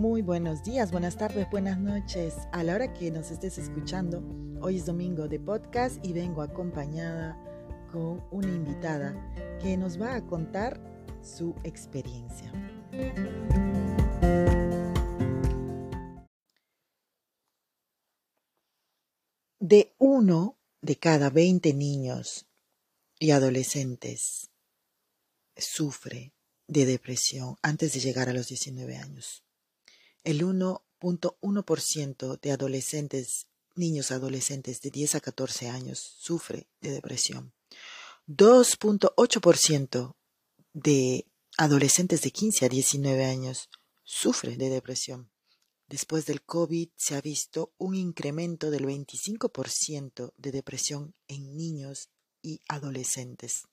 Muy buenos días, buenas tardes, buenas noches. A la hora que nos estés escuchando, hoy es domingo de podcast y vengo acompañada con una invitada que nos va a contar su experiencia. De uno de cada 20 niños y adolescentes sufre de depresión antes de llegar a los 19 años. El 1.1% de adolescentes, niños adolescentes de 10 a 14 años sufre de depresión. 2.8% de adolescentes de 15 a 19 años sufre de depresión. Después del COVID se ha visto un incremento del 25% de depresión en niños y adolescentes.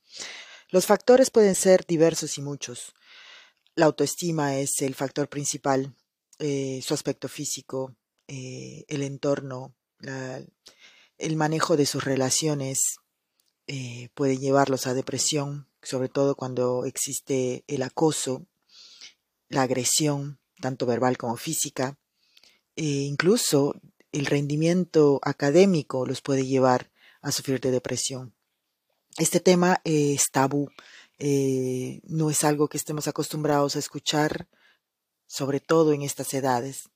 Los factores pueden ser diversos y muchos. La autoestima es el factor principal, eh, su aspecto físico, eh, el entorno, el manejo de sus relaciones eh, puede llevarlos a depresión, sobre todo cuando existe el acoso, la agresión, tanto verbal como física. E incluso el rendimiento académico los puede llevar a sufrir de depresión. Este tema es tabú, eh, no es algo que estemos acostumbrados a escuchar, sobre todo en estas edades.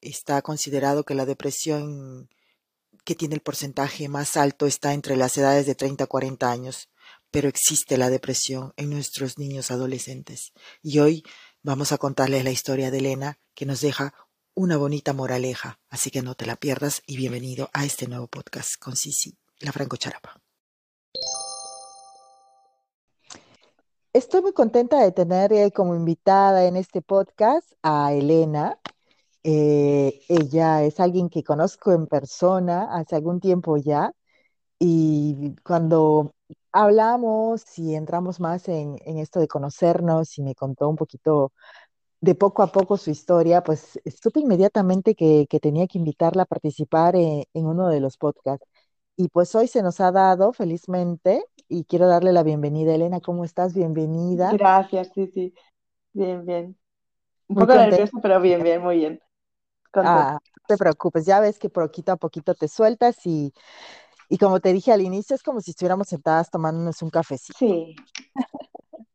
Está considerado que la depresión que tiene el porcentaje más alto está entre las edades de 30 a 40 años, pero existe la depresión en nuestros niños adolescentes. Y hoy vamos a contarles la historia de Elena, que nos deja una bonita moraleja, así que no te la pierdas y bienvenido a este nuevo podcast con Sisi, la Franco Charapa. Estoy muy contenta de tener eh, como invitada en este podcast a Elena. Eh, ella es alguien que conozco en persona hace algún tiempo ya y cuando hablamos y entramos más en, esto de conocernos y me contó un poquito de poco a poco su historia, pues supe inmediatamente que, tenía que invitarla a participar en, en uno de los podcasts. Y pues hoy se nos ha dado, felizmente, y quiero darle la bienvenida. Elena, ¿cómo estás? Bienvenida. Gracias, sí, sí. Bien, bien. Un poco nerviosa, pero bien, bien, muy bien. Ah, no te preocupes, ya ves que poquito a poquito te sueltas y, y como te dije al inicio, es como si estuviéramos sentadas tomándonos un cafecito. Sí.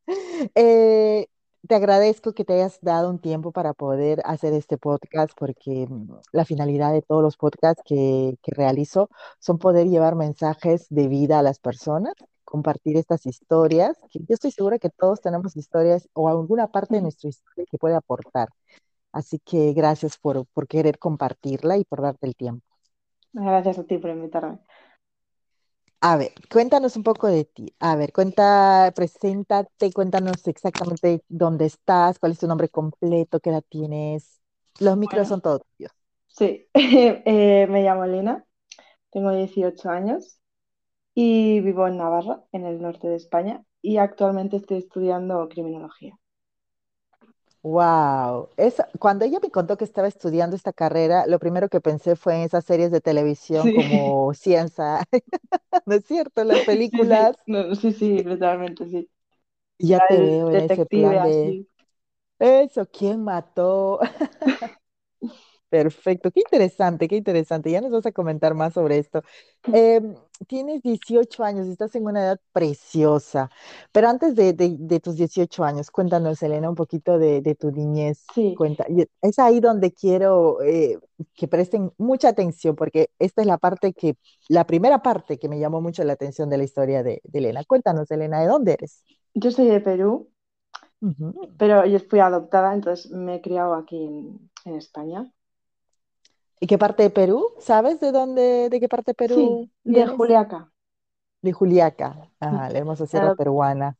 eh, te agradezco que te hayas dado un tiempo para poder hacer este podcast porque mm, la finalidad de todos los podcasts que, que, realizo son poder llevar mensajes de vida a las personas, compartir estas historias, que yo estoy segura que todos tenemos historias o alguna parte de nuestra historia que puede aportar. Así que gracias por, por querer compartirla y por darte el tiempo. Gracias a ti por invitarme. A ver, cuéntanos un poco de ti. A ver, cuenta, preséntate, cuéntanos exactamente dónde estás, cuál es tu nombre completo, qué edad tienes. Los micros son todos tuyos. Sí, eh, me llamo Elena, tengo 18 años y vivo en Navarra, en el norte de España, y actualmente estoy estudiando criminología. Wow, es, cuando ella me contó que estaba estudiando esta carrera, lo primero que pensé fue en esas series de televisión como Ciencia, ¿no es cierto? Las películas. Sí, sí, literalmente sí. Ya te veo en ese plan de eso, ¿quién mató? Perfecto, qué interesante, qué interesante. Ya nos vas a comentar más sobre esto. Em, tienes 18 años, estás en una edad preciosa, pero antes de, tus 18 años, cuéntanos, Elena, un poquito de, tu niñez. Sí. Cuenta. Es ahí donde quiero eh, que presten mucha atención, porque esta es la parte que, la primera parte que me llamó mucho la atención de la historia de, Elena. Cuéntanos, Elena, ¿de dónde eres? Yo soy de Perú, pero yo fui adoptada, entonces me he criado aquí en España. ¿Y qué parte de Perú? ¿Sabes de dónde, de qué parte de Perú? Sí, de Juliaca. De Juliaca, ah, la hermosa sierra peruana.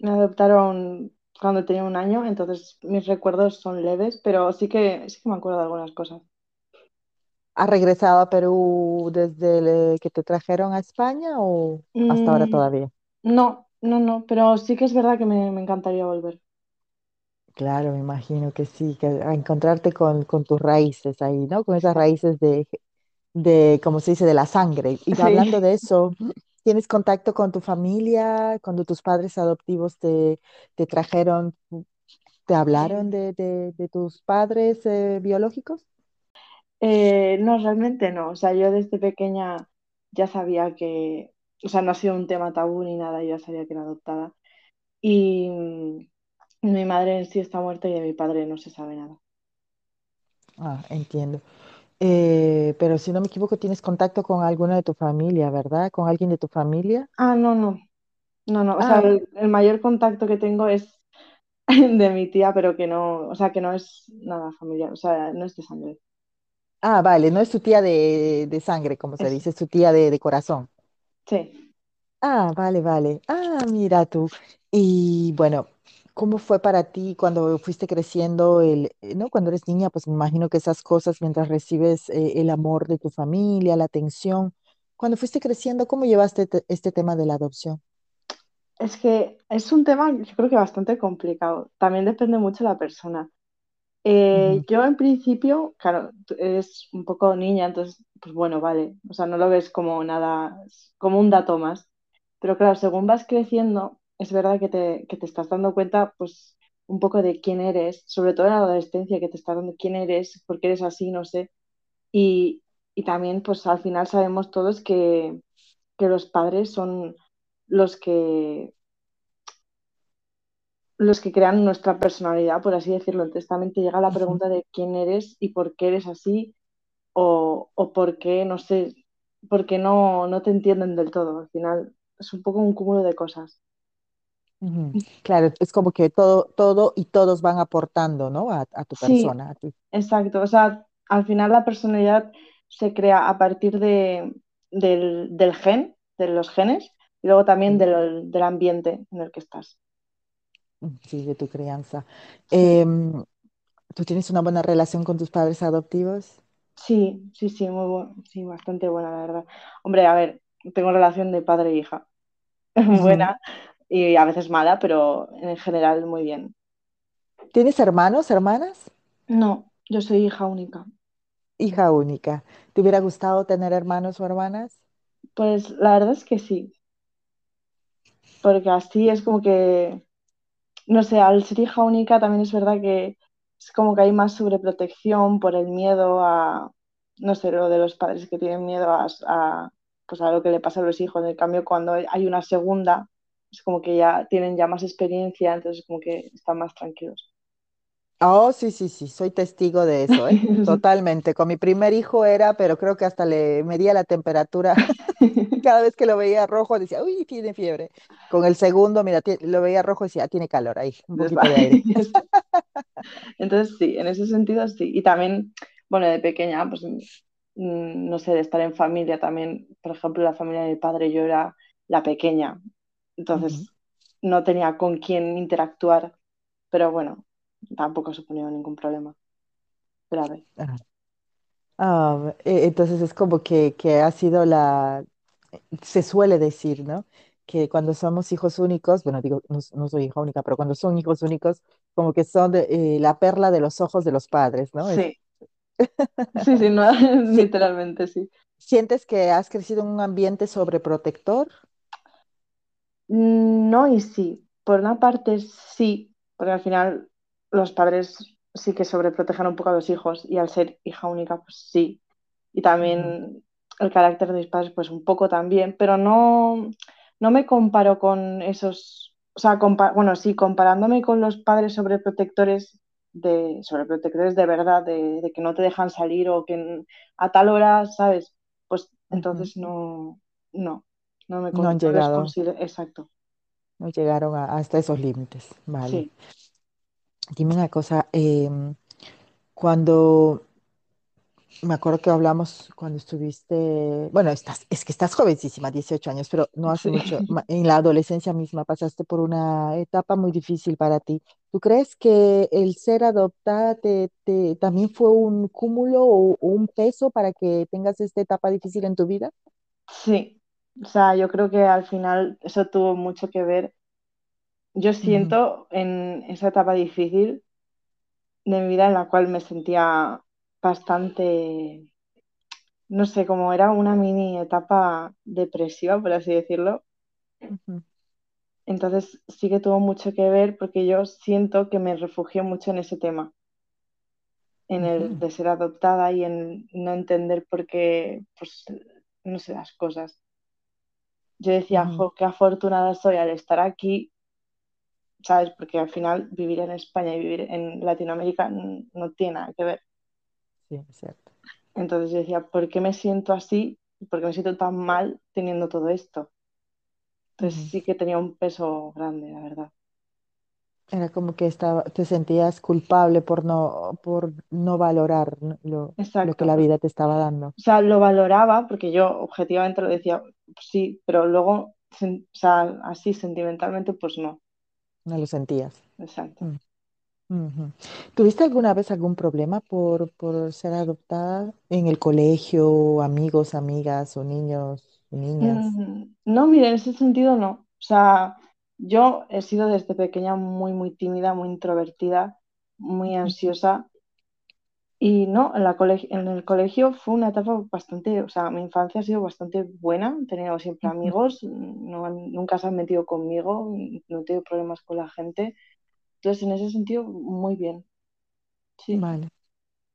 Me adoptaron cuando tenía un año, entonces mis recuerdos son leves, pero sí que, sí que me acuerdo de algunas cosas. ¿Has regresado a Perú desde que te trajeron a España o hasta ahora mm, todavía? No, no, no, pero sí que es verdad que me encantaría volver. Claro, me imagino que sí, que a encontrarte con, con tus raíces ahí, ¿no? Con esas raíces de, de, como se dice, de la sangre. Y hablando de eso, ¿tienes contacto con tu familia cuando tus padres adoptivos te, te trajeron? ¿Te hablaron de, de- de tus padres eh, biológicos? Eh, no, realmente no. O sea, yo desde pequeña ya sabía que, o sea, no ha sido un tema tabú ni nada, yo ya sabía que era adoptada. Y mi madre en sí está muerta y de mi padre no se sabe nada. Ah, entiendo. Eh, pero si no me equivoco, tienes contacto con alguno de tu familia, ¿verdad? ¿Con alguien de tu familia? Ah, no, no, no, no. O sea, Ah, el, el mayor contacto que tengo es de mi tía, pero que no, o sea, que no es nada familiar, o sea, no es de sangre. ah, vale, no es tu tía de, de sangre, como se Es, dice, es tu tía de, de corazón. sí. Ah, vale, vale. Ah, mira tú. Y bueno, ¿cómo fue para ti cuando fuiste creciendo el, eh, ¿no? Cuando eres niña, pues me imagino que esas cosas mientras recibes eh, el amor de tu familia, la atención. Cuando fuiste creciendo, ¿cómo llevaste te- este tema de la adopción? Es que es un tema, yo creo que bastante complicado. También depende mucho de la persona. Eh, yo en principio, claro, eres un poco niña, entonces, pues bueno, vale. O sea, no lo ves como nada, como un dato más. Pero claro, según vas creciendo, es verdad que te, que te estás dando cuenta, pues, un poco de quién eres, sobre todo en la adolescencia, que te estás dando quién eres, por qué eres así, no sé. Y, y también, pues, al final sabemos todos que, que los padres son los que los que crean nuestra personalidad, por así decirlo. Entonces también te llega la pregunta de quién eres y por qué eres así o, o por qué, no sé, por qué no, no te entienden del todo. Al final es un poco un cúmulo de cosas. Ujú. Claro, es como que todo, todo y todos van aportando, ¿no? A, a tu Sí, persona, a ti. exacto. O sea, al final la personalidad se crea a partir de, del, del gen, de los genes, y luego también Sí, del, del ambiente en el que estás. mm, sí, de tu crianza. Sí. Em, ¿tú tienes una buena relación con tus padres adoptivos? Sí, sí, sí, muy bu- sí, bastante buena, la verdad. Hombre, a ver, tengo relación de padre e hija. Buena y a veces mala, pero en general muy bien. ¿Tienes hermanos, hermanas? No, yo soy hija única. Hija única. ¿Te hubiera gustado tener hermanos o hermanas? Pues la verdad es que sí, porque así es como que, no sé, al ser hija única también es verdad que es como que hay más sobreprotección por el miedo a, no sé, lo de los padres que tienen miedo a, a, pues a lo que le pasa a los hijos. En cambio, cuando hay una segunda, es como que ya tienen ya más experiencia, entonces como que están más tranquilos. Oh, sí, sí, sí, soy testigo de eso, ¿eh? Totalmente. Con mi primer hijo era, pero creo que hasta le medía la temperatura. Cada vez que lo veía rojo decía, uy, tiene fiebre. Con el segundo, mira, lo veía rojo y decía, "Ah, tiene calor ahí, un poquito de aire. Entonces, sí, en ese sentido sí. Y también, bueno, de pequeña, pues, mm, no sé, de estar en familia también, por ejemplo, la familia de mi padre, yo era la pequeña, Entonces no tenía con quién interactuar, pero bueno, tampoco suponía ningún problema grave. Ah, e- entonces es como que, que ha sido la, se suele decir, ¿no? Que cuando somos hijos únicos, bueno, digo, no, no soy hija única, pero cuando son hijos únicos, como que son de, eh, la perla de los ojos de los padres, ¿no? Sí, sí, sí, no, literalmente sí. ¿sientes que has crecido en un ambiente sobreprotector? No y sí. Por una parte sí, porque al final los padres sí que sobreprotegen un poco a los hijos y al ser hija única, pues sí. Y también el carácter de mis padres, pues un poco también, pero no, no me comparo con esos, o sea, bueno, sí, comparándome con los padres sobreprotectores de, sobreprotectores de verdad, de, de que no te dejan salir o que a tal hora, ¿sabes? Pues entonces no, no, no me No han llegado, exacto. no llegaron a- hasta esos límites, vale. Sí, Dime una cosa, em, cuando Me acuerdo que hablamos cuando estuviste, bueno, estás, es que estás jovencísima, 18 años, pero no hace mucho, sí. en la adolescencia misma pasaste por una etapa muy difícil para ti. ¿Tú crees que el ser adoptada te, te- también fue un cúmulo o, o un peso para que tengas esta etapa difícil en tu vida? Sí, o sea, yo creo que al final eso tuvo mucho que ver. Yo siento en esa etapa difícil de mi vida en la cual me sentía bastante, no sé, como era una mini etapa depresiva, por así decirlo. Entonces sí que tuvo mucho que ver porque yo siento que me refugié mucho en ese tema, en el de ser adoptada y en no entender por qué, pues, no sé, las cosas. Yo decía, jo, qué afortunada soy al estar aquí, ¿sabes? Porque al final vivir en España y vivir en Latinoamérica no tiene nada que ver. Sí, cierto. Entonces yo decía, ¿por qué me siento así? ¿Por qué me siento tan mal teniendo todo esto? Entonces sí que tenía un peso grande, la verdad. Era como que estaba, te sentías culpable por no, por no valorar lo, lo que la vida te estaba dando. O sea, lo valoraba porque yo objetivamente lo decía, pues sí, pero luego, o sea, así sentimentalmente, pues no. No lo sentías. Exacto. Mm. ¿Tuviste alguna vez algún problema por, por ser adoptada en el colegio, amigos, amigas o niños, niñas? Mm, No, mire, en ese sentido no. O sea, yo he sido desde pequeña muy, muy tímida, muy introvertida, muy ansiosa. Y no, en la en el colegio fue una etapa bastante, o sea, mi infancia ha sido bastante buena, he tenido siempre amigos, no nunca se han metido conmigo, no he tenido problemas con la gente. Entonces, en ese sentido, muy bien. Sí. Vale.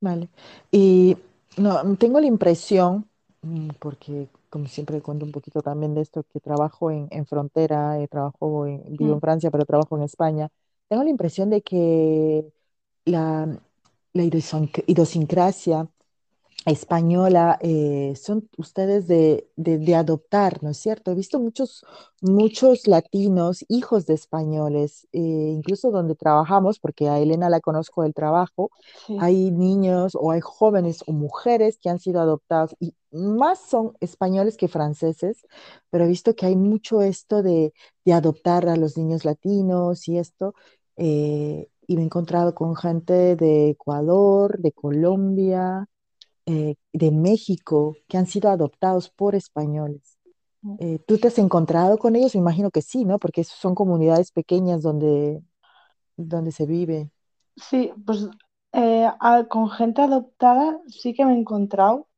Vale. Y no, tengo la impresión, mm, porque como siempre cuento un poquito también de esto, que trabajo en, en frontera, eh, trabajo en, vivo en Francia, pero trabajo en España. Tengo la impresión de que la, la idiosincr- idiosincrasia española, eh, son ustedes de, de, de adoptar, ¿no es cierto? He visto muchos, muchos latinos, hijos de españoles, eh, incluso donde trabajamos, porque a Elena la conozco del trabajo, sí. hay niños o hay jóvenes o mujeres que han sido adoptados y más son españoles que franceses, pero he visto que hay mucho esto de, de adoptar a los niños latinos y esto. eh, y me he encontrado con gente de Ecuador, de Colombia, eh, de México que han sido adoptados por españoles. Eh, ¿tú te has encontrado con ellos? Me imagino que sí, ¿no? Porque son comunidades pequeñas donde, donde se vive. Sí, pues eh, a- con gente adoptada sí que me he encontrado,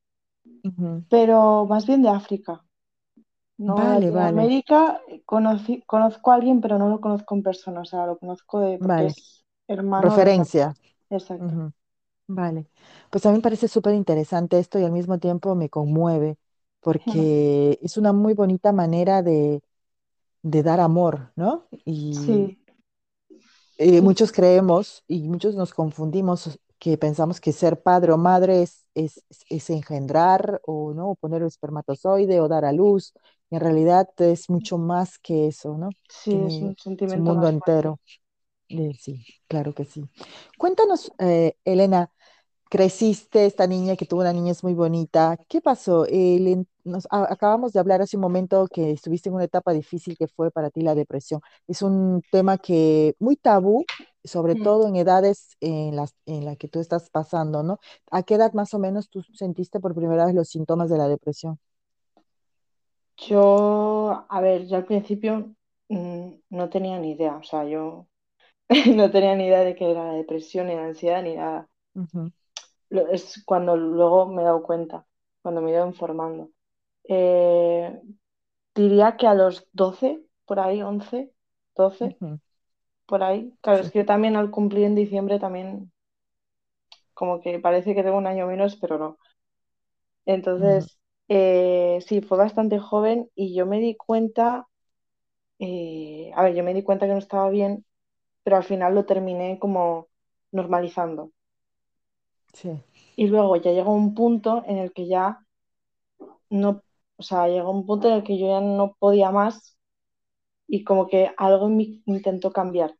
Ujú. pero más bien de África. No Vale, vale, Latinoamérica, eh, conocí, conozco a alguien, pero no lo conozco en persona, o sea, lo conozco de, porque vale. es hermano de Referencia. persona. Exacto. Ujú. Vale. Pues a mí me parece súper interesante esto y al mismo tiempo me conmueve porque es una muy bonita manera de, de dar amor, ¿no? Y Sí, eh, sí, muchos creemos y muchos nos confundimos que pensamos que ser padre o madre es, es, es engendrar o no, o poner un espermatozoide o dar a luz. Y en realidad es mucho más que eso, ¿no? sí, es Tiene un es un sentimiento mundo más fuerte. entero. Eh, sí, claro que sí. Cuéntanos, eh, Elena, creciste, esta niña que tuvo una niñez muy bonita. ¿Qué pasó? Nos, a- acabamos de hablar hace un momento que estuviste en una etapa difícil que fue para ti la depresión. Es un tema que muy tabú, sobre Mm. todo en edades en las en la que tú estás pasando, ¿no? ¿A qué edad más o menos tú sentiste por primera vez los síntomas de la depresión? Yo, a ver, yo al principio mm, no tenía ni idea, o sea, yo no tenía ni idea de qué era la depresión, ni la ansiedad, ni nada. Es cuando luego me he dado cuenta, cuando me he ido informando. Eh, diría que a los 12 por ahí, 11 doce ujú, por ahí. Claro, es que yo también al cumplir en diciembre también como que parece que tengo un año menos, pero no. Entonces, eh, sí, fue bastante joven y yo me di cuenta, eh, a ver, yo me di cuenta que no estaba bien, pero al final lo terminé como normalizando. sí, Y luego ya llegó un punto en el que ya no, o sea, llegó un punto en el que yo ya no podía más y como que algo en mí intentó cambiar.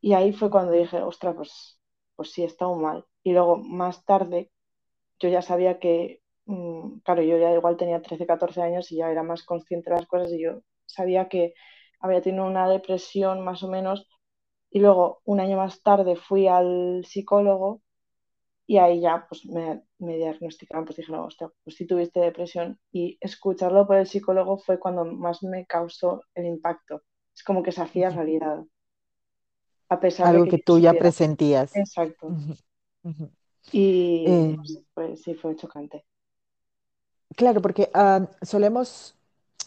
Y ahí fue cuando dije, ostras, pues, pues sí, he estado mal. Y luego más tarde yo ya sabía que, mm, claro, yo ya igual tenía 13 14 años y ya era más consciente de las cosas y yo sabía que había tenido una depresión más o menos. Y luego un año más tarde fui al psicólogo y ahí ya pues me, me diagnosticaron, pues dije, no, hostia, pues sí tuviste depresión. Y escucharlo por el psicólogo fue cuando más me causó el impacto. Es como que se hacía realidad, a pesar de Algo que que yo tú ya presentías. Exacto. Y Eh, pues sí fue chocante. claro, porque ah, solemos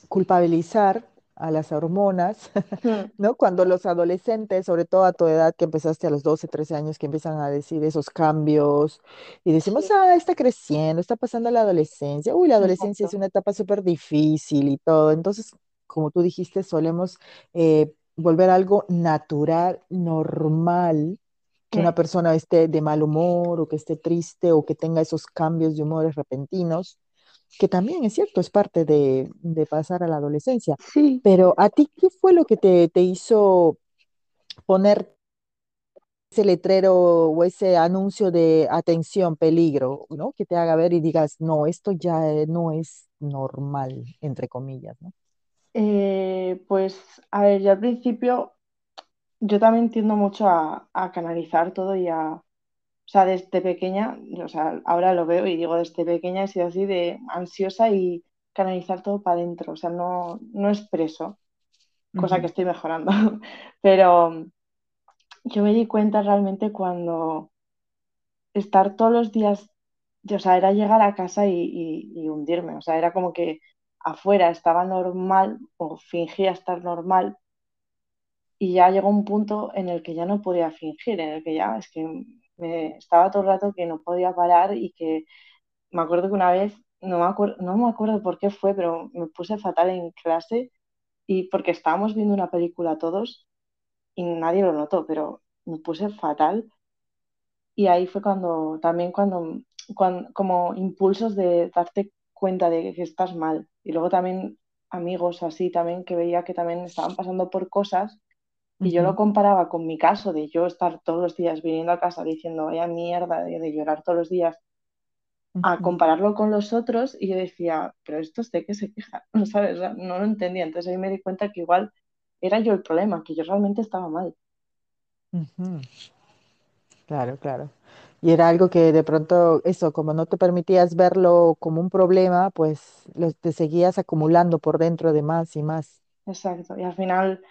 culpabilizar a las hormonas, ¿no? Cuando los adolescentes, sobre todo a tu edad, que empezaste a los 12 13 años, que empiezan a decir esos cambios y decimos, Sí, ah, está creciendo, está pasando la adolescencia, uy, la adolescencia es una etapa súper difícil y todo. Entonces, como tú dijiste, solemos eh, volver algo natural, normal, que Mm, una persona esté de mal humor o que esté triste o que tenga esos cambios de humores repentinos que también es cierto, es parte de, de pasar a la adolescencia. Sí, Pero a ti, ¿qué fue lo que te, te hizo poner ese letrero o ese anuncio de atención, peligro, ¿no? Que te haga ver y digas, no, esto ya eh, no es normal, entre comillas, ¿no? eh, pues a ver, yo al principio, yo también tiendo mucho a, a canalizar todo y a, o sea, desde pequeña, o sea, ahora lo veo y digo, desde pequeña he sido así de ansiosa y canalizar todo para adentro, o sea, no, no expreso, cosa que estoy mejorando, pero yo me di cuenta realmente cuando estar todos los días, o sea, era llegar a casa y, y- y hundirme, o sea, era como que afuera estaba normal o fingía estar normal y ya llegó un punto en el que ya no podía fingir, en el que ya es que me estaba todo el rato que no podía parar y que me acuerdo que una vez, no me acuerdo, no me acuerdo por qué fue, pero me puse fatal en clase y porque estábamos viendo una película todos y nadie lo notó, pero me puse fatal Y ahí fue cuando, también cuando, cuando, como impulsos de darte cuenta de que estás mal. Y luego también amigos así también que veía que también estaban pasando por cosas y yo lo comparaba con mi caso de yo estar todos los días viniendo a casa diciendo vaya mierda de, de llorar todos los días a compararlo con los otros y yo decía, pero estos de qué se quejan, ¿no sabes? No lo entendía. Entonces ahí me di cuenta que igual era yo el problema, que yo realmente estaba mal. Claro, claro. Y era algo que de pronto, eso, como no te permitías verlo como un problema, pues lo- te seguías acumulando por dentro de más y más. Exacto. Y al final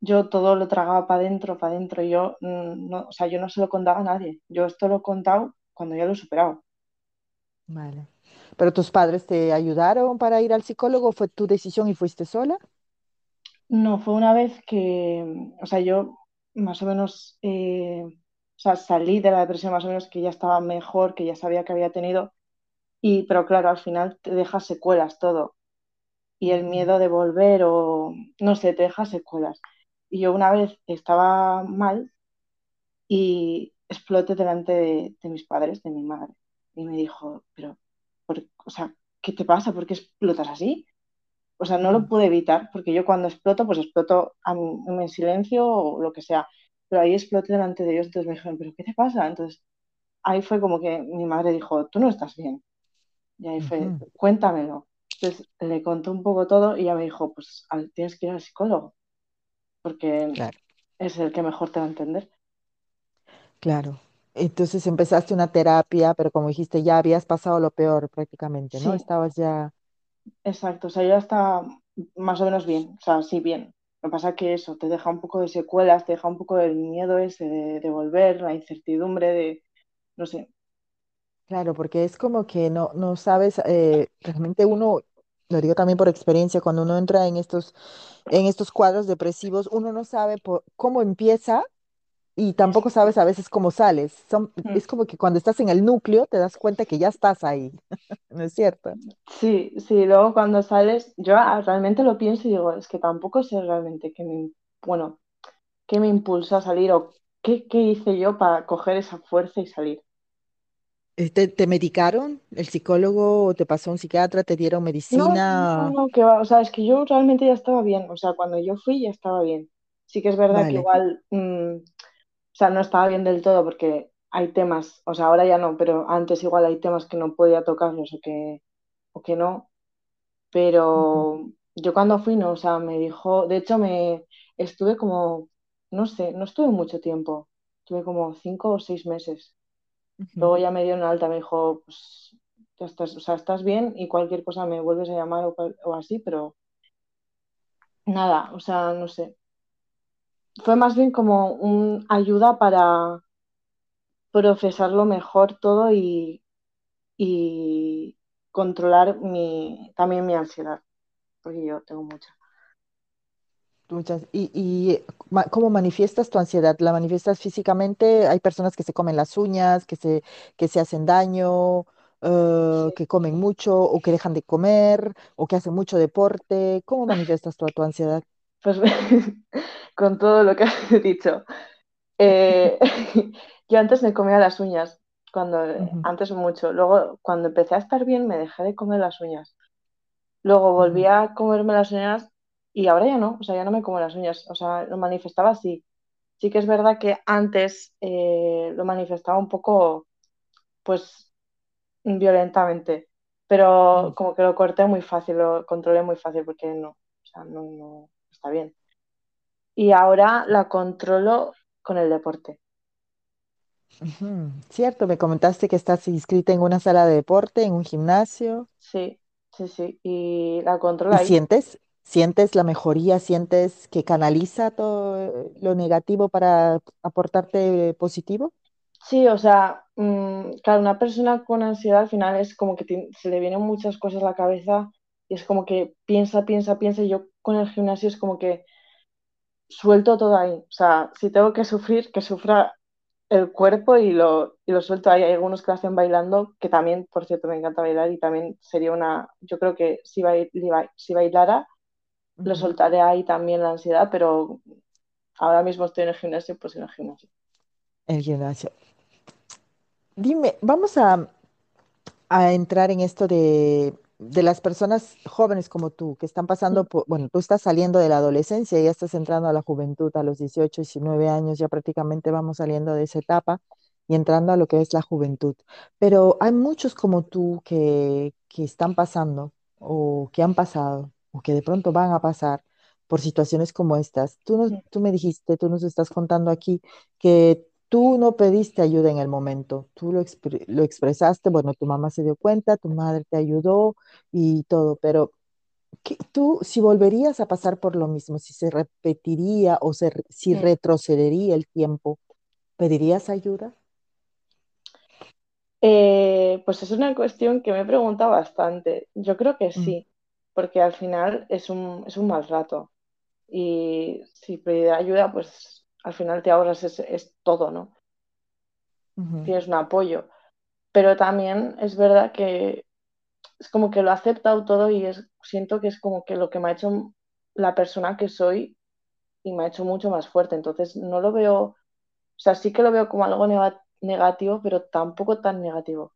yo todo lo tragaba para adentro, para adentro. Yo, mm, no, o sea, yo no se lo contaba a nadie. Yo esto lo he contado cuando ya lo he superado. Vale. ¿Pero tus padres te ayudaron para ir al psicólogo? ¿Fue tu decisión y fuiste sola? No, fue una vez que, o sea, yo más o menos, eh, o sea, salí de la depresión más o menos que ya estaba mejor, que ya sabía que había tenido, y, pero claro, al final te deja secuelas todo. Y el miedo de volver o, no sé, te deja secuelas. Y yo una vez estaba mal y exploté delante de, de mis padres, de mi madre. Y me dijo, pero, por- o sea, ¿qué te pasa? ¿Por qué explotas así? O sea, no lo pude evitar, porque yo cuando exploto, pues exploto a mí- en silencio o lo que sea. Pero ahí exploté delante de ellos, entonces me dijeron, ¿pero qué te pasa? Entonces ahí fue como que mi madre dijo, tú no estás bien. Y ahí fue, ujú. cuéntamelo. Entonces le conté un poco todo y ella me dijo, pues tienes que ir al psicólogo, porque Claro, es el que mejor te va a entender. claro. Entonces empezaste una terapia, pero como dijiste, ya habías pasado lo peor prácticamente, ¿no? Sí, Estabas ya, Exacto, o sea, ya está más o menos bien, o sea, sí, bien. Lo que pasa es que eso te deja un poco de secuelas, te deja un poco del miedo ese de, de volver, la incertidumbre de, no sé, claro, porque es como que no, no sabes, eh, realmente uno, lo digo también por experiencia, cuando uno entra en estos, en estos cuadros depresivos, uno no sabe por, cómo empieza y tampoco sabes a veces cómo sales. Son, Mm. es como que cuando estás en el núcleo te das cuenta que ya estás ahí, ¿no es cierto? Sí, sí, luego cuando sales, yo realmente lo pienso y digo, es que tampoco sé realmente qué me, bueno, qué me impulsó a salir o qué, qué hice yo para coger esa fuerza y salir. Eh, ¿Te, medicaron? ¿El psicólogo te pasó un psiquiatra? ¿Te dieron No, no, medicina? no, que va, o sea, es que yo realmente ya estaba bien, o sea, cuando yo fui ya estaba bien. Sí que es verdad que igual... mm, O sea, no estaba bien del todo porque hay temas, o sea, ahora ya no, pero antes igual hay temas que no podía tocarlos o que, o que no. Pero yo cuando fui, no, o sea, me dijo, de hecho, me estuve como, no sé, no estuve mucho tiempo, estuve como cinco o seis meses. Luego ya me dio una alta, me dijo, pues, ya estás, o sea, estás bien y cualquier cosa me vuelves a llamar o, así, pero nada, o sea, no sé. Fue más bien como un ayuda para procesarlo mejor todo y y controlar mi, también mi ansiedad, porque yo tengo mucha. Muchas. ¿Y, y ma- cómo manifiestas tu ansiedad? ¿La manifiestas físicamente? Hay personas que se comen las uñas, que se, que se hacen daño, eh, que comen mucho o que dejan de comer o que hacen mucho deporte. ¿Cómo manifiestas tu, tu ansiedad? Pues con todo lo que has dicho. Eh, yo antes me comía las uñas, cuando, Ujú, antes mucho. Luego, cuando empecé a estar bien, me dejé de comer las uñas. Luego volví a comerme las uñas y ahora ya no, o sea, ya no me como las uñas. O sea, lo manifestaba así. Sí que es verdad que antes eh, lo manifestaba un poco, pues, violentamente, pero ujú. como que lo corté muy fácil, lo controlé muy fácil porque no, o sea, no, no está bien. Y ahora la controlo con el deporte. Cierto, me comentaste que estás inscrita en una sala de deporte, en un gimnasio. Sí, sí, sí. Y la controlo ¿Y ahí. sientes, sientes la mejoría, sientes que canaliza todo lo negativo para aportarte positivo? Sí, o sea, mm, claro, una persona con ansiedad al final es como que se le vienen muchas cosas a la cabeza y es como que piensa, piensa, piensa. Y yo con el gimnasio es como que suelto todo ahí. O sea, si tengo que sufrir, que sufra el cuerpo y lo, y lo suelto ahí. Hay algunos que lo hacen bailando, que también, por cierto, me encanta bailar y también sería una, yo creo que si, bail- si bailara, lo soltaré ahí también la ansiedad, pero ahora mismo estoy en el gimnasio, pues en el gimnasio. El gimnasio. Dime, vamos a, a entrar en esto de, de las personas jóvenes como tú, que están pasando por, bueno, tú estás saliendo de la adolescencia, ya estás entrando a la juventud a los 18, 19 años, ya prácticamente vamos saliendo de esa etapa y entrando a lo que es la juventud. Pero hay muchos como tú que, que están pasando o que han pasado o que de pronto van a pasar por situaciones como estas. Tú, nos- tú me dijiste, tú nos estás contando aquí que Tú no pediste ayuda en el momento, tú lo, expre- lo expresaste, bueno, tu mamá se dio cuenta, tu madre te ayudó y todo, pero ¿qué- tú si volverías a pasar por lo mismo, si se repetiría o se, si retrocedería el tiempo, ¿pedirías ayuda? Eh, pues es una cuestión que me he preguntado bastante. Yo creo que Mm, sí, porque al final es un, es un mal rato. Y si pedir ayuda, pues al final te ahorras es, es todo, ¿no? Tienes un apoyo. Pero también es verdad que es como que lo he aceptado todo y es, siento que es como que lo que me ha hecho la persona que soy y me ha hecho mucho más fuerte. Entonces no lo veo, o sea, sí que lo veo como algo nega- negativo, pero tampoco tan negativo.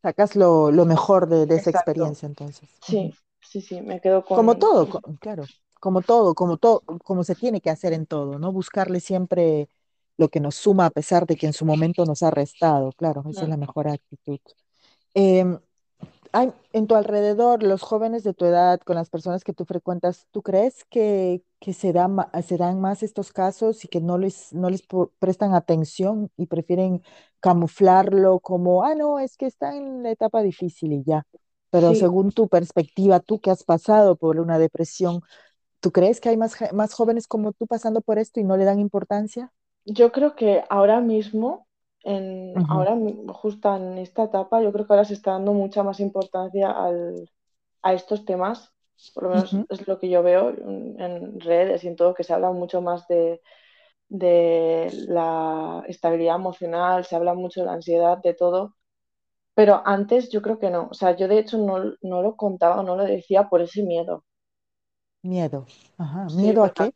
Sacas lo, lo mejor de, de esa experiencia entonces. Sí. Sí, sí, me quedo Como con... todo, co- claro, como todo, como todo, como se tiene que hacer en todo, ¿no? Buscarle siempre lo que nos suma a pesar de que en su momento nos ha restado, claro, esa es la mejor actitud. Em, hay, en tu alrededor, los jóvenes de tu edad, con las personas que tú frecuentas, ¿tú crees que, que se da se dan más estos casos y que no les, no les prestan atención y prefieren camuflarlo como, ah, no, es que está en la etapa difícil y ya? Pero Sí, según tu perspectiva, tú que has pasado por una depresión, ¿tú crees que hay más, más jóvenes como tú pasando por esto y no le dan importancia? yo creo que ahora mismo, en, ahora justo en esta etapa, yo creo que ahora se está dando mucha más importancia al, a estos temas, por lo menos es lo que yo veo en, en redes y en todo, que se habla mucho más de, de la estabilidad emocional, se habla mucho de la ansiedad, de todo, pero antes yo creo que no, o sea, yo de hecho no, no lo contaba, no lo decía por ese miedo, Miedo. Ajá. sí, ¿Miedo a qué?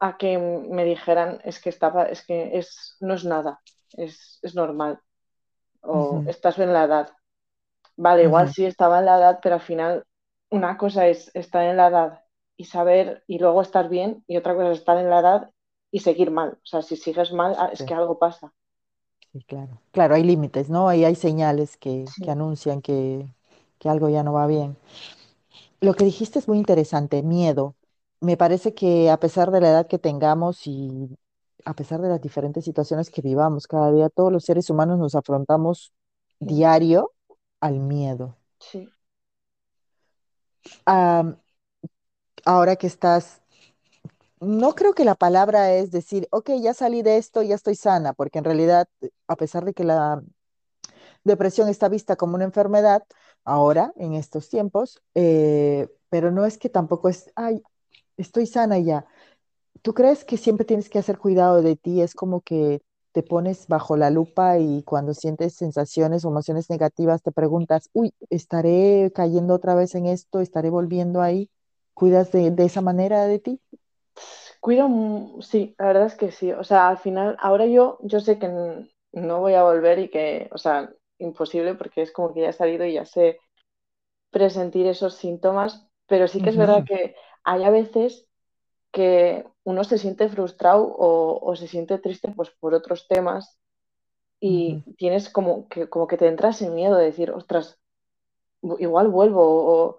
a que me dijeran es que estaba, es que es, no es nada, es, es normal, o estás en la edad. Vale, igual sí estaba en la edad, pero al final una cosa es estar en la edad y saber y luego estar bien, y otra cosa es estar en la edad y seguir mal. O sea, si sigues mal, ah, es Sí. que algo pasa. Sí, claro. Claro, hay límites, ¿no? Ahí hay señales que, que anuncian que, que algo ya no va bien. Lo que dijiste es muy interesante, miedo. Me parece que a pesar de la edad que tengamos y a pesar de las diferentes situaciones que vivamos cada día, todos los seres humanos nos afrontamos diario al miedo. sí, ahora que estás, no creo que la palabra es decir, ok, ya salí de esto, ya estoy sana, porque en realidad, a pesar de que la Depresión está vista como una enfermedad ahora, en estos tiempos, eh, pero no es que tampoco es, ay, estoy sana ya. ¿Tú crees que siempre tienes que hacer cuidado de ti? Es como que te pones bajo la lupa y cuando sientes sensaciones o emociones negativas te preguntas, uy, ¿estaré cayendo otra vez en esto? ¿Estaré volviendo ahí? ¿Cuidas de esa manera de ti? Cuido, sí, la verdad es que sí. O sea, al final, ahora yo, yo sé que no voy a volver y que, o sea, imposible porque es como que ya he salido y ya sé presentir esos síntomas, pero sí que es verdad que hay a veces que uno se siente frustrado o, o se siente triste pues por otros temas y tienes como que, como que te entras en miedo de decir, ostras, igual vuelvo o,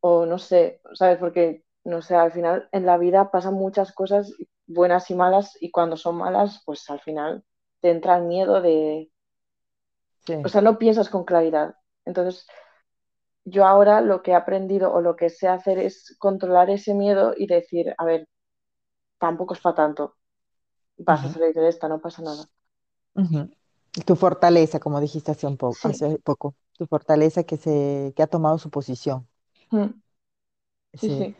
o no sé, ¿sabes? Porque, no sé, al final en la vida pasan muchas cosas buenas y malas y cuando son malas, pues al final te entra el miedo de, o sea, no piensas con claridad. Entonces, yo ahora lo que he aprendido o lo que sé hacer es controlar ese miedo y decir, a ver, tampoco es para tanto, vas a salir de esta, no pasa nada. Tu fortaleza, como dijiste hace un poco, Sí, hace poco, tu fortaleza que se, que ha tomado su posición. mm, sí, Sí. sí.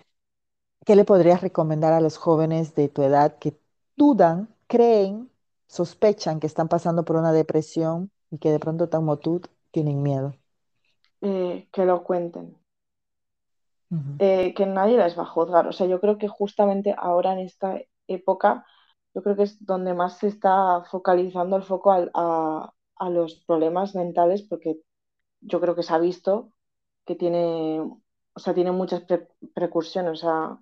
¿Qué le podrías recomendar a los jóvenes de tu edad que dudan, creen, sospechan que están pasando por una depresión y que de pronto, como tú, tienen miedo? Eh, que lo cuenten, eh, que nadie les va a juzgar. O sea, yo creo que justamente ahora en esta época, yo creo que es donde más se está focalizando el foco al- a, a los problemas mentales, porque yo creo que se ha visto que tiene, o sea, tiene muchas pre- precursiones, o sea,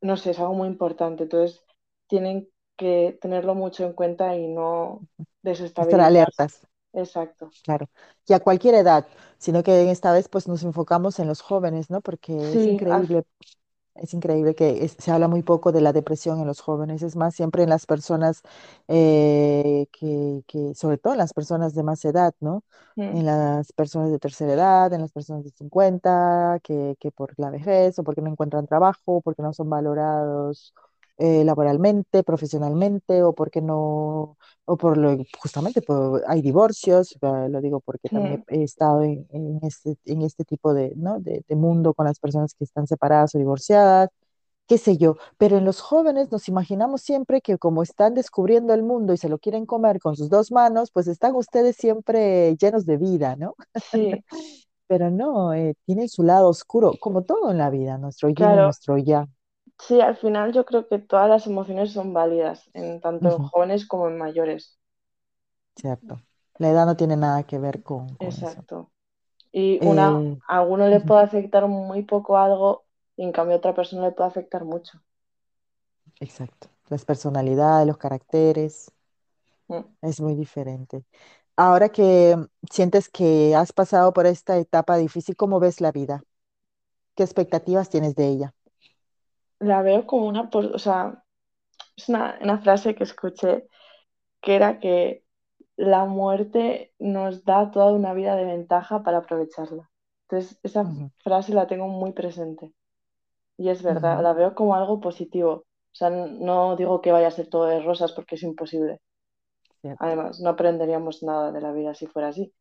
no sé, es algo muy importante. Entonces, tienen que tenerlo mucho en cuenta y no Estar desestabilizarse. alertas, Exacto. claro. Y a cualquier edad, sino que en esta vez pues nos enfocamos en los jóvenes, ¿no? Porque es Sí, al- increíble Es increíble que es- se habla muy poco de la depresión en los jóvenes, es más, siempre en las personas eh, que, que, sobre todo en las personas de más edad, ¿no? mm, En las personas de tercera edad, en las personas de 50 que, que por la vejez o porque no encuentran trabajo, porque no son valorados eh, laboralmente, profesionalmente, o porque no, o por lo, justamente por, hay divorcios, lo digo porque también he, estado en, en este, en este tipo de, ¿no? de, de mundo con las personas que están separadas o divorciadas, qué sé yo, pero en los jóvenes nos imaginamos siempre que como están descubriendo el mundo y se lo quieren comer con sus dos manos, pues están ustedes siempre llenos de vida, ¿no? sí, Pero no, eh, tienen su lado oscuro, como todo en la vida, nuestro yin y claro. nuestro yang. Sí, al final yo creo que todas las emociones son válidas, en tanto en jóvenes como en mayores. cierto. La edad no tiene nada que ver con, con eso. Exacto. Y una, Eh, a alguno le puede afectar muy poco algo y en cambio a otra persona le puede afectar mucho. exacto. Las personalidades, los caracteres, Mm. es muy diferente. Ahora que sientes que has pasado por esta etapa difícil, ¿cómo ves la vida? ¿Qué expectativas tienes de ella? La veo como una, o sea, es una, una frase que escuché que era que la muerte nos da toda una vida de ventaja para aprovecharla. Entonces, esa frase la tengo muy presente. Y es verdad, la veo como algo positivo. O sea, no digo que vaya a ser todo de rosas porque es imposible. cierto. Además, no aprenderíamos nada de la vida si fuera así.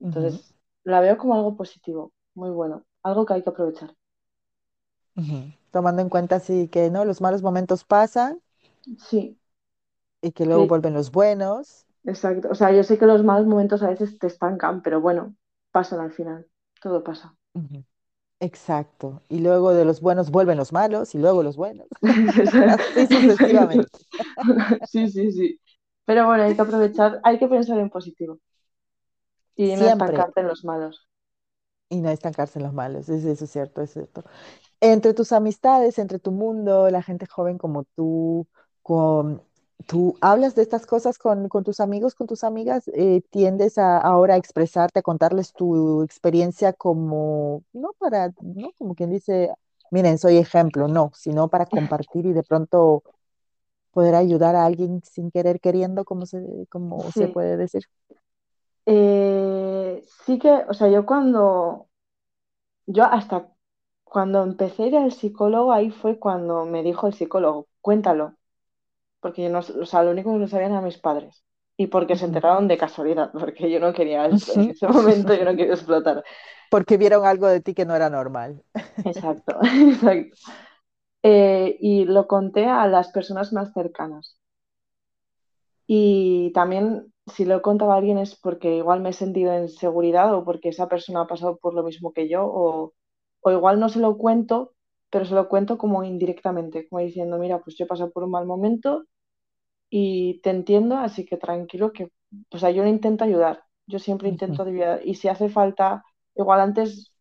Entonces, la veo como algo positivo, muy bueno, algo que hay que aprovechar. Ujú. Tomando en cuenta así que no, los malos momentos pasan Sí, y que luego que, vuelven los buenos. exacto. O sea, yo sé que los malos momentos a veces te estancan, pero bueno, pasan al final. Todo pasa. Ujú, Exacto. Y luego de los buenos vuelven los malos y luego los buenos. Así Exacto. sucesivamente. Sí, sí, sí. Pero bueno, hay que aprovechar, hay que pensar en positivo y no Siempre. estancarte en los malos. Y no estancarse en los malos. Es, eso es cierto, es cierto. Entre tus amistades, entre tu mundo, la gente joven como tú, con, ¿tú hablas de estas cosas con, con tus amigos, con tus amigas? Eh, ¿tiendes a, ahora a expresarte, a contarles tu experiencia como, no para, no como quien dice, miren, soy ejemplo, no, sino para compartir y de pronto poder ayudar a alguien sin querer queriendo, como se, como se puede decir? Eh, sí que, o sea, yo cuando, yo hasta cuando empecé a ir al psicólogo, ahí fue cuando me dijo el psicólogo, cuéntalo, porque yo no, o sea, lo único que no sabían eran mis padres. Y porque se enteraron de casualidad, porque yo no quería esto, en ese momento yo no quería explotar. Porque vieron algo de ti que no era normal. Exacto, exacto. eh, y lo conté a las personas más cercanas. Y también si lo he contado a alguien es porque igual me he sentido en seguridad o porque esa persona ha pasado por lo mismo que yo o, o igual no se lo cuento, pero se lo cuento como indirectamente, como diciendo, mira, pues yo he pasado por un mal momento y te entiendo, así que tranquilo que, o sea, yo le intento ayudar, yo siempre intento ayudar y si hace falta, igual antes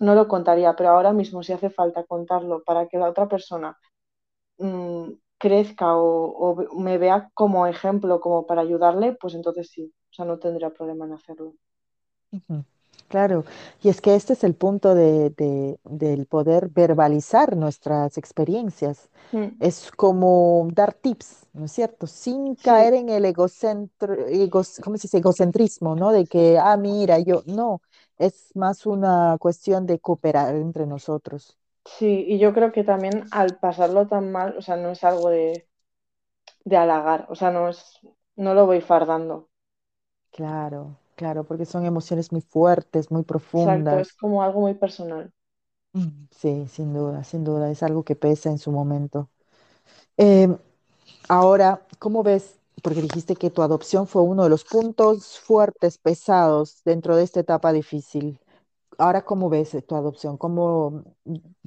no lo contaría, pero ahora mismo si hace falta contarlo para que la otra persona mm, crezca o, o me vea como ejemplo, como para ayudarle, pues entonces sí, o sea, no tendría problema en hacerlo. Claro, y es que este es el punto de, de- del poder verbalizar nuestras experiencias. Mm, Es como dar tips, ¿no es cierto? Sin caer Sí, en el egocentro, egos- ¿cómo se dice? egocentrismo, ¿no? De que, ah, mira, yo, no, es más una cuestión de cooperar entre nosotros. sí, y yo creo que también al pasarlo tan mal, o sea, no es algo de, de halagar, o sea, no es, no lo voy fardando. Claro, claro, porque son emociones muy fuertes, muy Exacto, es profundas. como algo muy personal. Mm, Sí, sin duda, sin duda, es algo que pesa en su momento. Em, Ahora, ¿cómo ves? Porque dijiste que tu adopción fue uno de los puntos fuertes, pesados dentro de esta etapa difícil. Ahora, ¿cómo ves eh, tu adopción? ¿Cómo,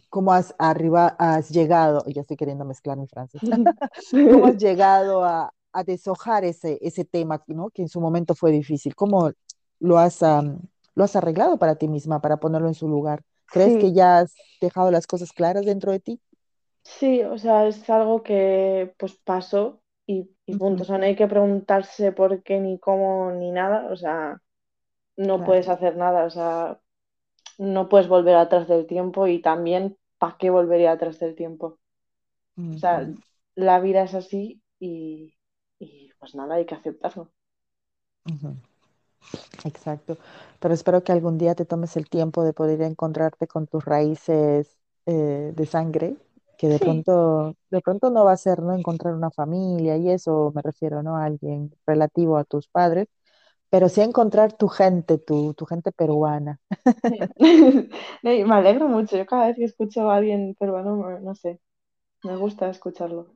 cómo has arriba, has llegado? Ya estoy queriendo mezclar mi francés. ¿Cómo has llegado a, a deshojar ese, ese tema, ¿no? Que en su momento fue difícil. ¿Cómo lo has, lo has arreglado para ti misma, para ponerlo en su lugar? ¿Crees que ya has dejado las cosas claras dentro de ti? sí, o sea, es algo que pues pasó y, y punto. O sea, no hay que preguntarse por qué ni cómo ni nada, o sea, no Claro. puedes hacer nada, o sea, no puedes volver atrás del tiempo y también, ¿para qué volvería atrás del tiempo? O sea, la vida es así y, y pues nada, hay que aceptarlo. Exacto, pero espero que algún día te tomes el tiempo de poder encontrarte con tus raíces eh, de sangre, que de Sí, pronto, de pronto no va a ser no encontrar una familia y eso me refiero, ¿no? A alguien relativo a tus padres, pero sí encontrar tu gente, tu, tu gente peruana. sí. Me alegro mucho. Yo cada vez que escucho a alguien peruano, no sé, me gusta escucharlo.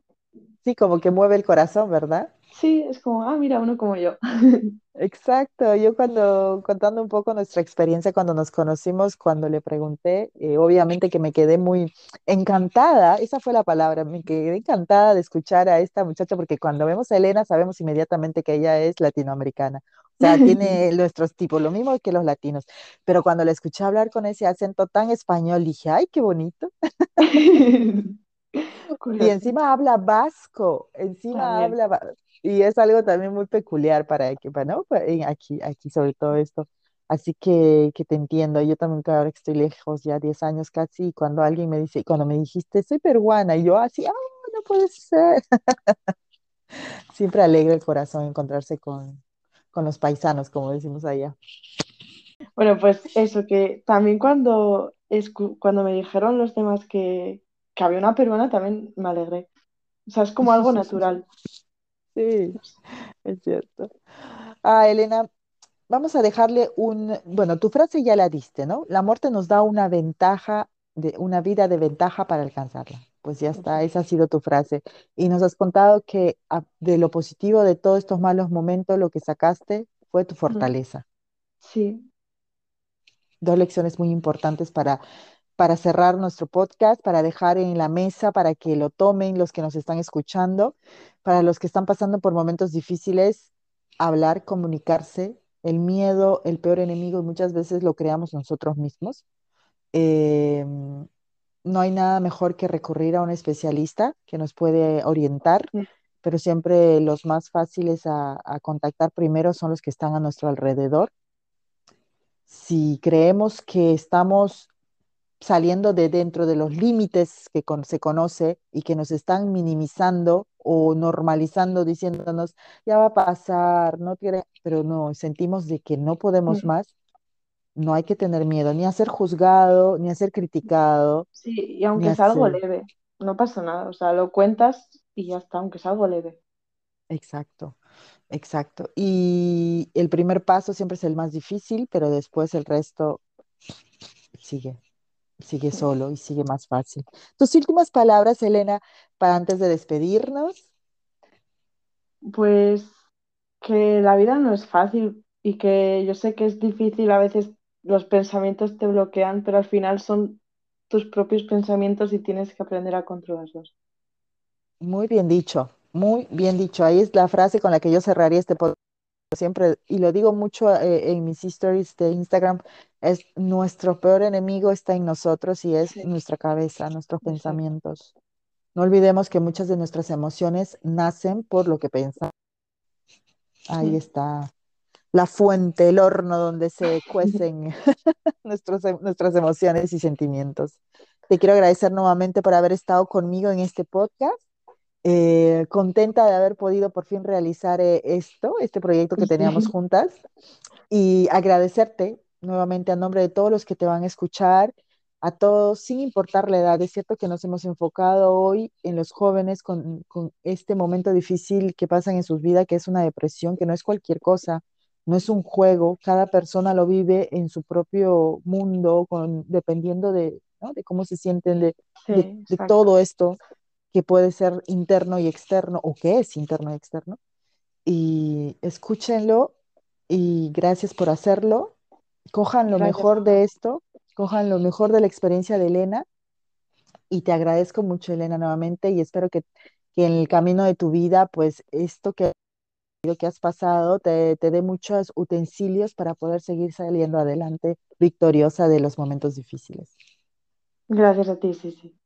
Sí, como que mueve el corazón, ¿verdad? Sí, es como, ah, mira, uno como yo. Exacto, yo cuando contando un poco nuestra experiencia cuando nos conocimos, cuando le pregunté, eh, obviamente que me quedé muy encantada, esa fue la palabra, me quedé encantada de escuchar a esta muchacha porque cuando vemos a Elena sabemos inmediatamente que ella es latinoamericana, o sea, tiene nuestros tipos, lo mismo que los latinos, pero cuando la escuché hablar con ese acento tan español, dije, ay, qué bonito, y encima habla vasco, encima También. habla, y es algo también muy peculiar para para, ¿no? En- Aquí, aquí sobre todo esto. Así que, que te entiendo. Yo también, ahora que estoy lejos, ya 10 años casi, y cuando alguien me dice, cuando me dijiste, soy peruana, y yo así, ah, no puede ser. Siempre alegra el corazón encontrarse con, con los paisanos, como decimos allá. Bueno, pues eso, que también cuando, cuando me dijeron los demás que, que había una peruana, también me alegré. O sea, es como algo natural. Sí, es cierto. Ah, Elena, Vamos a dejarle un, bueno, tu frase ya la diste, ¿no? La muerte nos da una ventaja, de una vida de ventaja para alcanzarla. Pues ya está, esa ha sido tu frase. Y nos has contado que a- de lo positivo de todos estos malos momentos, lo que sacaste fue tu fortaleza. Sí. Dos lecciones muy importantes para, para cerrar nuestro podcast, para dejar en la mesa, para que lo tomen los que nos están escuchando, para los que están pasando por momentos difíciles, hablar, comunicarse. El miedo, el peor enemigo, muchas veces lo creamos nosotros mismos. Eh, no hay nada mejor que recurrir a un especialista que nos puede orientar, pero siempre los más fáciles a, a contactar primero son los que están a nuestro alrededor. Si creemos que estamos saliendo de dentro de los límites que con- se conoce y que nos están minimizando o normalizando, diciéndonos, ya va a pasar, no tiene, pero no, sentimos de que no podemos más, no hay que tener miedo ni a ser juzgado, ni a ser criticado, Sí, y aunque es algo ser... leve, no pasa nada. O sea, lo cuentas y ya está, aunque es algo leve. Exacto, exacto. Y el primer paso siempre es el más difícil, pero después el resto sigue. Sigue solo y sigue más fácil. Tus últimas palabras, Elena, para antes de despedirnos. Pues que la vida no es fácil y que yo sé que es difícil, a veces los pensamientos te bloquean, pero al final son tus propios pensamientos y tienes que aprender a controlarlos. Muy bien dicho, muy bien dicho. Ahí es la frase con la que yo cerraría este podcast siempre, y lo digo mucho eh, en mis stories de Instagram, es nuestro peor enemigo está en nosotros y es nuestra cabeza, nuestros pensamientos. No olvidemos que muchas de nuestras emociones nacen por lo que pensamos. Ahí está la fuente, el horno donde se cuecen nuestros, nuestras emociones y sentimientos. Te quiero agradecer nuevamente por haber estado conmigo en este podcast. Eh, contenta de haber podido por fin realizar eh, esto, este proyecto que teníamos juntas, y agradecerte nuevamente a nombre de todos los que te van a escuchar, a todos, sin importar la edad. Es cierto que nos hemos enfocado hoy en los jóvenes con, con este momento difícil que pasan en sus vidas, que es una depresión, que no es cualquier cosa, no es un juego, cada persona lo vive en su propio mundo, con, dependiendo de, ¿no? de cómo se sienten, de, de, de todo esto que puede ser interno y externo, o que es interno y externo. Y escúchenlo y gracias por hacerlo. Cojan lo mejor de esto, cojan lo mejor de la experiencia de Elena. Y te agradezco mucho, Elena, nuevamente, y espero que, que en el camino de tu vida, pues esto que, que has pasado te, te dé muchos utensilios para poder seguir saliendo adelante victoriosa de los momentos difíciles. Gracias a ti, sí, sí.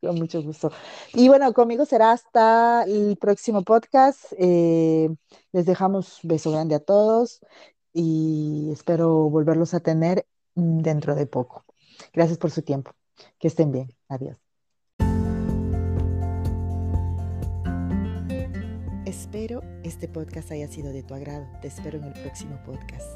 Con mucho gusto. Y bueno, conmigo será hasta el próximo podcast. Eh, les dejamos beso grande a todos y espero volverlos a tener dentro de poco. Gracias por su tiempo. Que estén bien. Adiós. Espero este podcast haya sido de tu agrado. Te espero en el próximo podcast,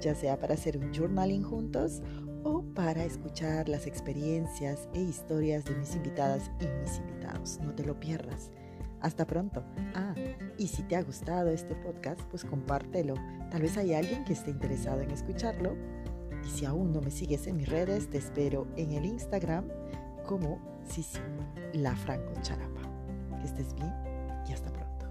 ya sea para hacer un journaling juntos o para escuchar las experiencias e historias de mis invitadas y mis invitados. No te lo pierdas. Hasta pronto. Ah, y si te ha gustado este podcast, pues compártelo. Tal vez hay alguien que esté interesado en escucharlo. Y si aún no me sigues en mis redes, te espero en el Instagram como Sisi, la Franco Charapa. Que estés bien y hasta pronto.